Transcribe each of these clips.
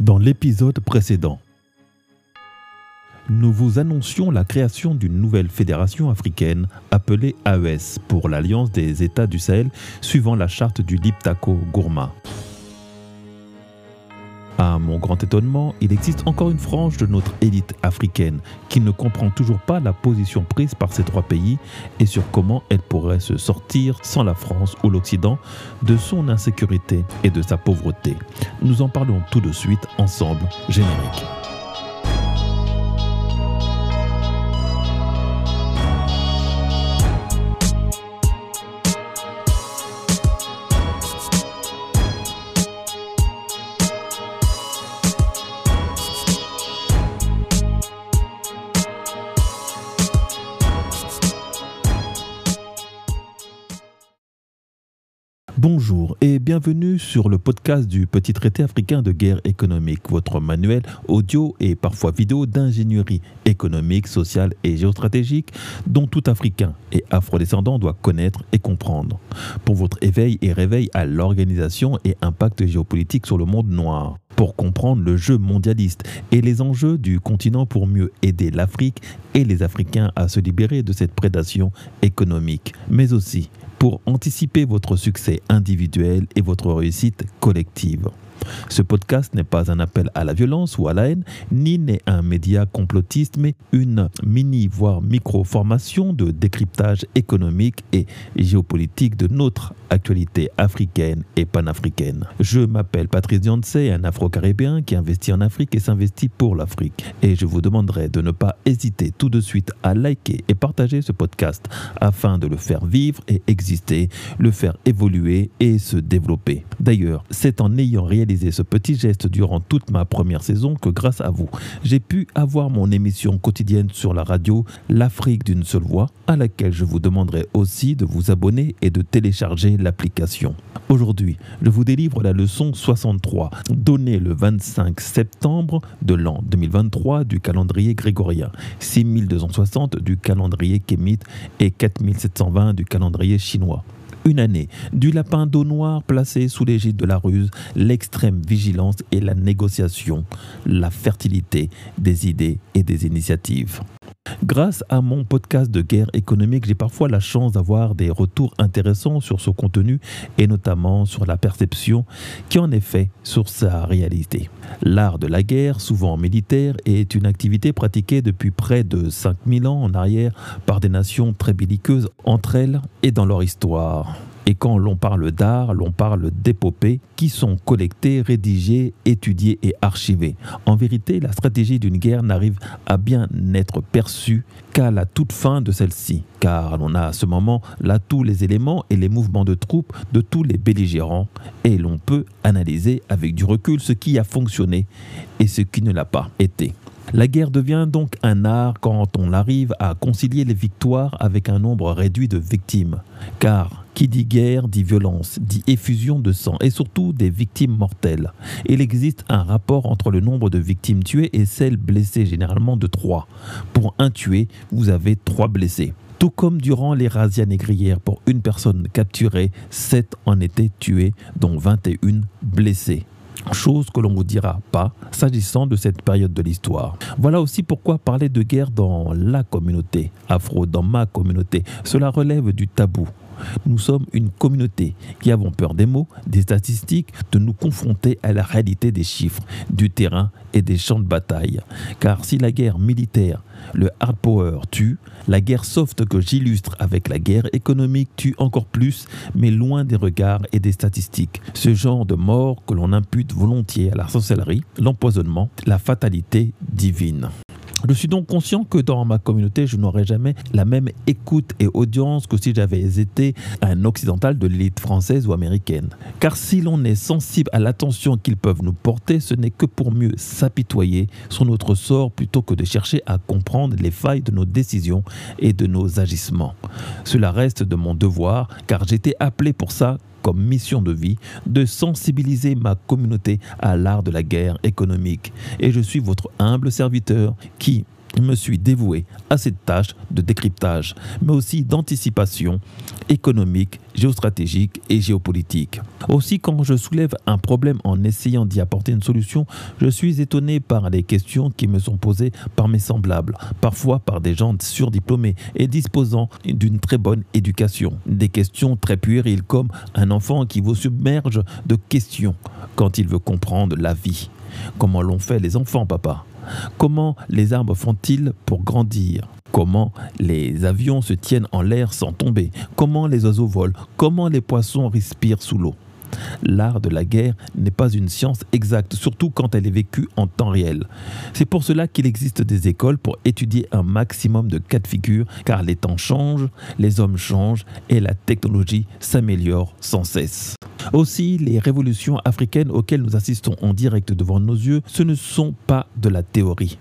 Dans l'épisode précédent, nous vous annoncions la création d'une nouvelle fédération africaine appelée AES pour l'Alliance des États du Sahel suivant la charte du Liptako Gourma. À mon grand étonnement, il existe encore une frange de notre élite africaine qui ne comprend toujours pas la position prise par ces trois pays et sur comment elle pourrait se sortir sans la France ou l'Occident de son insécurité et de sa pauvreté. Nous en parlons tout de suite ensemble, générique. Bonjour et bienvenue sur le podcast du Petit Traité africain de guerre économique, votre manuel audio et parfois vidéo d'ingénierie économique, sociale et géostratégique dont tout Africain et afrodescendant doit connaître et comprendre. Pour votre éveil et réveil à l'organisation et impact géopolitique sur le monde noir. Pour comprendre le jeu mondialiste et les enjeux du continent pour mieux aider l'Afrique et les Africains à se libérer de cette prédation économique, mais aussi pour anticiper votre succès individuel et votre réussite collective. Ce podcast n'est pas un appel à la violence ou à la haine, ni n'est un média complotiste, mais une mini, voire micro-formation de décryptage économique et géopolitique de notre actualité africaine et panafricaine. Je m'appelle Patrice Diansé, un afro-caribéen qui investit en Afrique et s'investit pour l'Afrique. Et je vous demanderai de ne pas hésiter tout de suite à liker et partager ce podcast afin de le faire vivre et exister, le faire évoluer et se développer. D'ailleurs, c'est en ayant réalisé ce petit geste durant toute ma première saison que grâce à vous, j'ai pu avoir mon émission quotidienne sur la radio L'Afrique d'une seule voix, à laquelle je vous demanderai aussi de vous abonner et de télécharger l'application. Aujourd'hui, je vous délivre la leçon 63, donnée le 25 septembre de l'an 2023 du calendrier grégorien, 6260 du calendrier kémite et 4720 du calendrier chinois une année, du lapin d'eau noire placé sous l'égide de la ruse, l'extrême vigilance et la négociation, la fertilité des idées et des initiatives. Grâce à mon podcast de guerre économique, j'ai parfois la chance d'avoir des retours intéressants sur ce contenu et notamment sur la perception qui en est faite sur sa réalité. L'art de la guerre, souvent militaire, est une activité pratiquée depuis près de 5000 ans en arrière par des nations très belliqueuses entre elles et dans leur histoire. Et quand l'on parle d'art, l'on parle d'épopées qui sont collectées, rédigées, étudiées et archivées. En vérité, la stratégie d'une guerre n'arrive à bien n'être perçue qu'à la toute fin de celle-ci, car l'on a à ce moment là tous les éléments et les mouvements de troupes de tous les belligérants, et l'on peut analyser avec du recul ce qui a fonctionné et ce qui ne l'a pas été. La guerre devient donc un art quand on arrive à concilier les victoires avec un nombre réduit de victimes. Car qui dit guerre dit violence, dit effusion de sang et surtout des victimes mortelles. Il existe un rapport entre le nombre de victimes tuées et celles blessées, généralement de 3. Pour un tué, vous avez 3 blessés. Tout comme durant les razzias négrières, pour une personne capturée, 7 en étaient tués, dont 21 blessés chose que l'on ne vous dira pas s'agissant de cette période de l'histoire. Voilà aussi pourquoi parler de guerre dans la communauté afro, dans ma communauté, cela relève du tabou. Nous sommes une communauté qui avons peur des mots, des statistiques, de nous confronter à la réalité des chiffres, du terrain et des champs de bataille. Car si la guerre militaire, le hard power tue, la guerre soft que j'illustre avec la guerre économique tue encore plus, mais loin des regards et des statistiques. Ce genre de mort que l'on impute volontiers à la sorcellerie, l'empoisonnement, la fatalité divine. Je suis donc conscient que dans ma communauté, je n'aurais jamais la même écoute et audience que si j'avais été un occidental de l'élite française ou américaine. Car si l'on est sensible à l'attention qu'ils peuvent nous porter, ce n'est que pour mieux s'apitoyer sur notre sort plutôt que de chercher à comprendre les failles de nos décisions et de nos agissements. Cela reste de mon devoir, car j'étais appelé pour ça comme mission de vie de sensibiliser ma communauté à l'art de la guerre économique. Et je suis votre humble serviteur qui, me suis dévoué à cette tâche de décryptage, mais aussi d'anticipation économique, géostratégique et géopolitique. Aussi, quand je soulève un problème en essayant d'y apporter une solution, je suis étonné par les questions qui me sont posées par mes semblables, parfois par des gens surdiplômés et disposant d'une très bonne éducation. Des questions très puériles comme un enfant qui vous submerge de questions quand il veut comprendre la vie. Comment l'ont fait les enfants, papa? Comment les arbres font-ils pour grandir? Comment les avions se tiennent en l'air sans tomber? Comment les oiseaux volent? Comment les poissons respirent sous l'eau? L'art de la guerre n'est pas une science exacte, surtout quand elle est vécue en temps réel. C'est pour cela qu'il existe des écoles pour étudier un maximum de cas de figure, car les temps changent, les hommes changent et la technologie s'améliore sans cesse. Aussi, les révolutions africaines auxquelles nous assistons en direct devant nos yeux, ce ne sont pas de la théorie.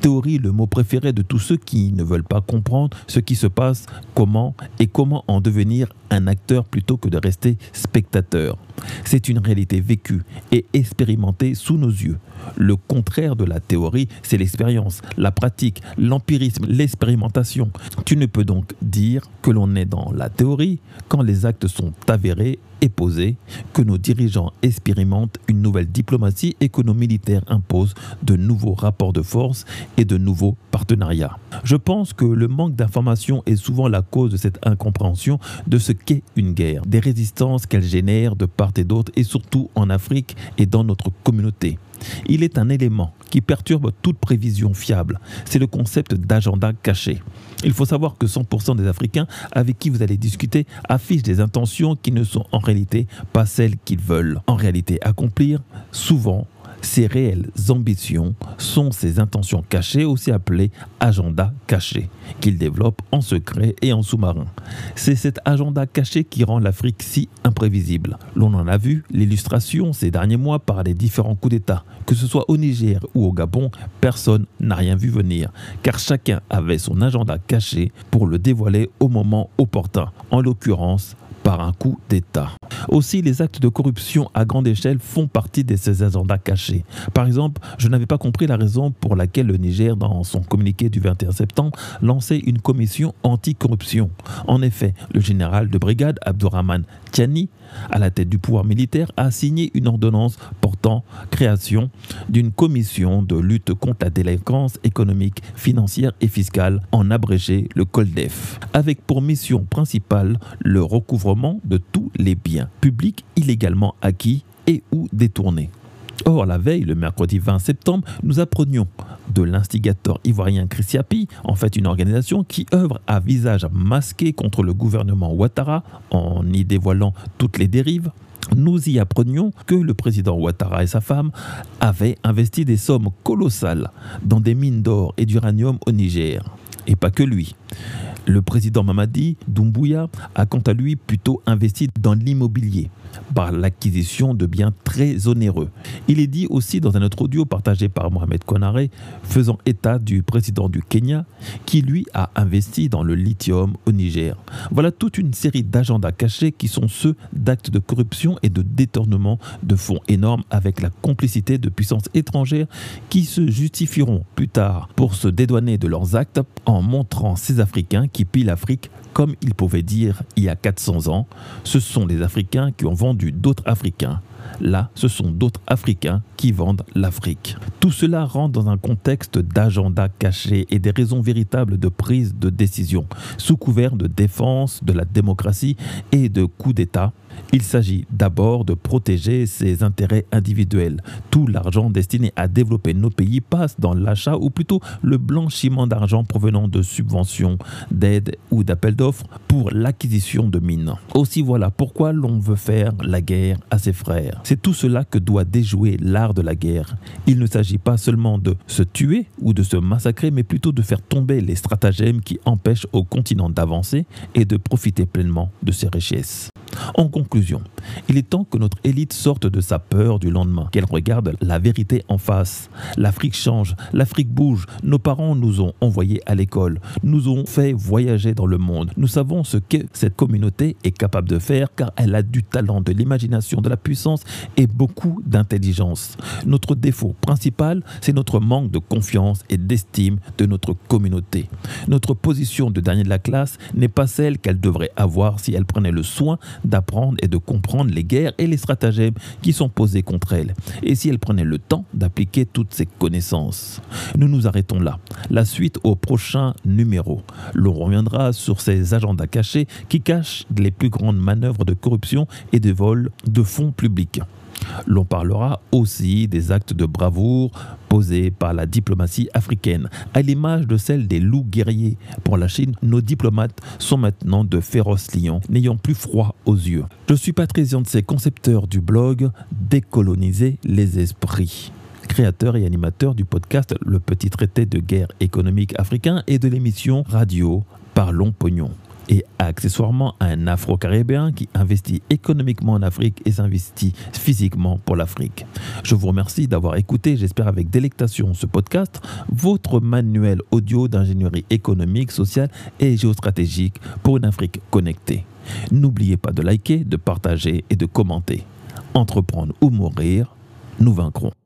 Théorie, le mot préféré de tous ceux qui ne veulent pas comprendre ce qui se passe, comment et comment en devenir un acteur plutôt que de rester spectateur. C'est une réalité vécue et expérimentée sous nos yeux. Le contraire de la théorie, c'est l'expérience, la pratique, l'empirisme, l'expérimentation. Tu ne peux donc dire que l'on est dans la théorie quand les actes sont avérés et posés, que nos dirigeants expérimentent une nouvelle diplomatie écono-militaire impose de nouveaux rapports de force et de nouveaux partenariats. Je pense que le manque d'information est souvent la cause de cette incompréhension de ce qu'est une guerre, des résistances qu'elle génère de part et d'autre et surtout en Afrique et dans notre communauté. Il est un élément qui perturbe toute prévision fiable. C'est le concept d'agenda caché. Il faut savoir que 100% des Africains avec qui vous allez discuter affichent des intentions qui ne sont en réalité pas celles qu'ils veulent en réalité accomplir, souvent ces réelles ambitions sont ces intentions cachées, aussi appelées agenda caché, qu'il développe en secret et en sous-marin. C'est cet agenda caché qui rend l'Afrique si imprévisible. L'on en a vu l'illustration ces derniers mois par les différents coups d'État. Que ce soit au Niger ou au Gabon, personne n'a rien vu venir, car chacun avait son agenda caché pour le dévoiler au moment opportun, en l'occurrence par un coup d'État. Aussi, les actes de corruption à grande échelle font partie de ces agendas cachés. Par exemple, je n'avais pas compris la raison pour laquelle le Niger, dans son communiqué du 21 septembre, lançait une commission anti-corruption. En effet, le général de brigade Abdourahman Tiani, à la tête du pouvoir militaire, a signé une ordonnance portant création d'une commission de lutte contre la délinquance économique, financière et fiscale, en abrégé le COLDEF, avec pour mission principale le recouvrement de tous les biens publics illégalement acquis et ou détournés. Or, la veille, le mercredi 20 septembre, nous apprenions de l'instigateur ivoirien Christiapi, en fait une organisation qui œuvre à visage masqué contre le gouvernement Ouattara en y dévoilant toutes les dérives. Nous y apprenions que le président Ouattara et sa femme avaient investi des sommes colossales dans des mines d'or et d'uranium au Niger. Et pas que lui. Le président Mamadi Doumbouya a quant à lui plutôt investi dans l'immobilier par l'acquisition de biens très onéreux. Il est dit aussi dans un autre audio partagé par Mohamed Konaré, faisant état du président du Kenya, qui lui a investi dans le lithium au Niger. Voilà toute une série d'agendas cachés qui sont ceux d'actes de corruption et de détournement de fonds énormes avec la complicité de puissances étrangères qui se justifieront plus tard pour se dédouaner de leurs actes en montrant ces Africains qui pillent l'Afrique comme ils pouvaient dire il y a 400 ans, ce sont les Africains qui ont vendu d'autres Africains. Là, ce sont d'autres Africains qui vendent l'Afrique. Tout cela rentre dans un contexte d'agenda caché et des raisons véritables de prise de décision, sous couvert de défense de la démocratie et de coup d'État il s'agit d'abord de protéger ses intérêts individuels. Tout l'argent destiné à développer nos pays passe dans l'achat ou plutôt le blanchiment d'argent provenant de subventions, d'aides ou d'appels d'offres pour l'acquisition de mines. Aussi voilà pourquoi l'on veut faire la guerre à ses frères. C'est tout cela que doit déjouer l'art de la guerre. Il ne s'agit pas seulement de se tuer ou de se massacrer, mais plutôt de faire tomber les stratagèmes qui empêchent au continent d'avancer et de profiter pleinement de ses richesses. En conclusion, il est temps que notre élite sorte de sa peur du lendemain, qu'elle regarde la vérité en face. L'Afrique change, l'Afrique bouge. Nos parents nous ont envoyés à l'école, nous ont fait voyager dans le monde. Nous savons ce que cette communauté est capable de faire car elle a du talent, de l'imagination, de la puissance et beaucoup d'intelligence. Notre défaut principal, c'est notre manque de confiance et d'estime de notre communauté. Notre position de dernier de la classe n'est pas celle qu'elle devrait avoir si elle prenait le soin d'apprendre et de comprendre les guerres et les stratagèmes qui sont posés contre elle, et si elle prenait le temps d'appliquer toutes ses connaissances? Nous nous arrêtons là. La suite au prochain numéro. L'on reviendra sur ces agendas cachés qui cachent les plus grandes manœuvres de corruption et de vol de fonds publics. L'on parlera aussi des actes de bravoure posés par la diplomatie africaine, à l'image de celle des loups guerriers. Pour la Chine, nos diplomates sont maintenant de féroces lions, n'ayant plus froid aux yeux. Je suis Patrice ces concepteur du blog Décoloniser les esprits créateur et animateur du podcast Le Petit Traité de guerre économique africain et de l'émission radio Parlons Pognon et accessoirement un Afro-Caribéen qui investit économiquement en Afrique et s'investit physiquement pour l'Afrique. Je vous remercie d'avoir écouté, j'espère avec délectation, ce podcast, votre manuel audio d'ingénierie économique, sociale et géostratégique pour une Afrique connectée. N'oubliez pas de liker, de partager et de commenter. Entreprendre ou mourir, nous vaincrons.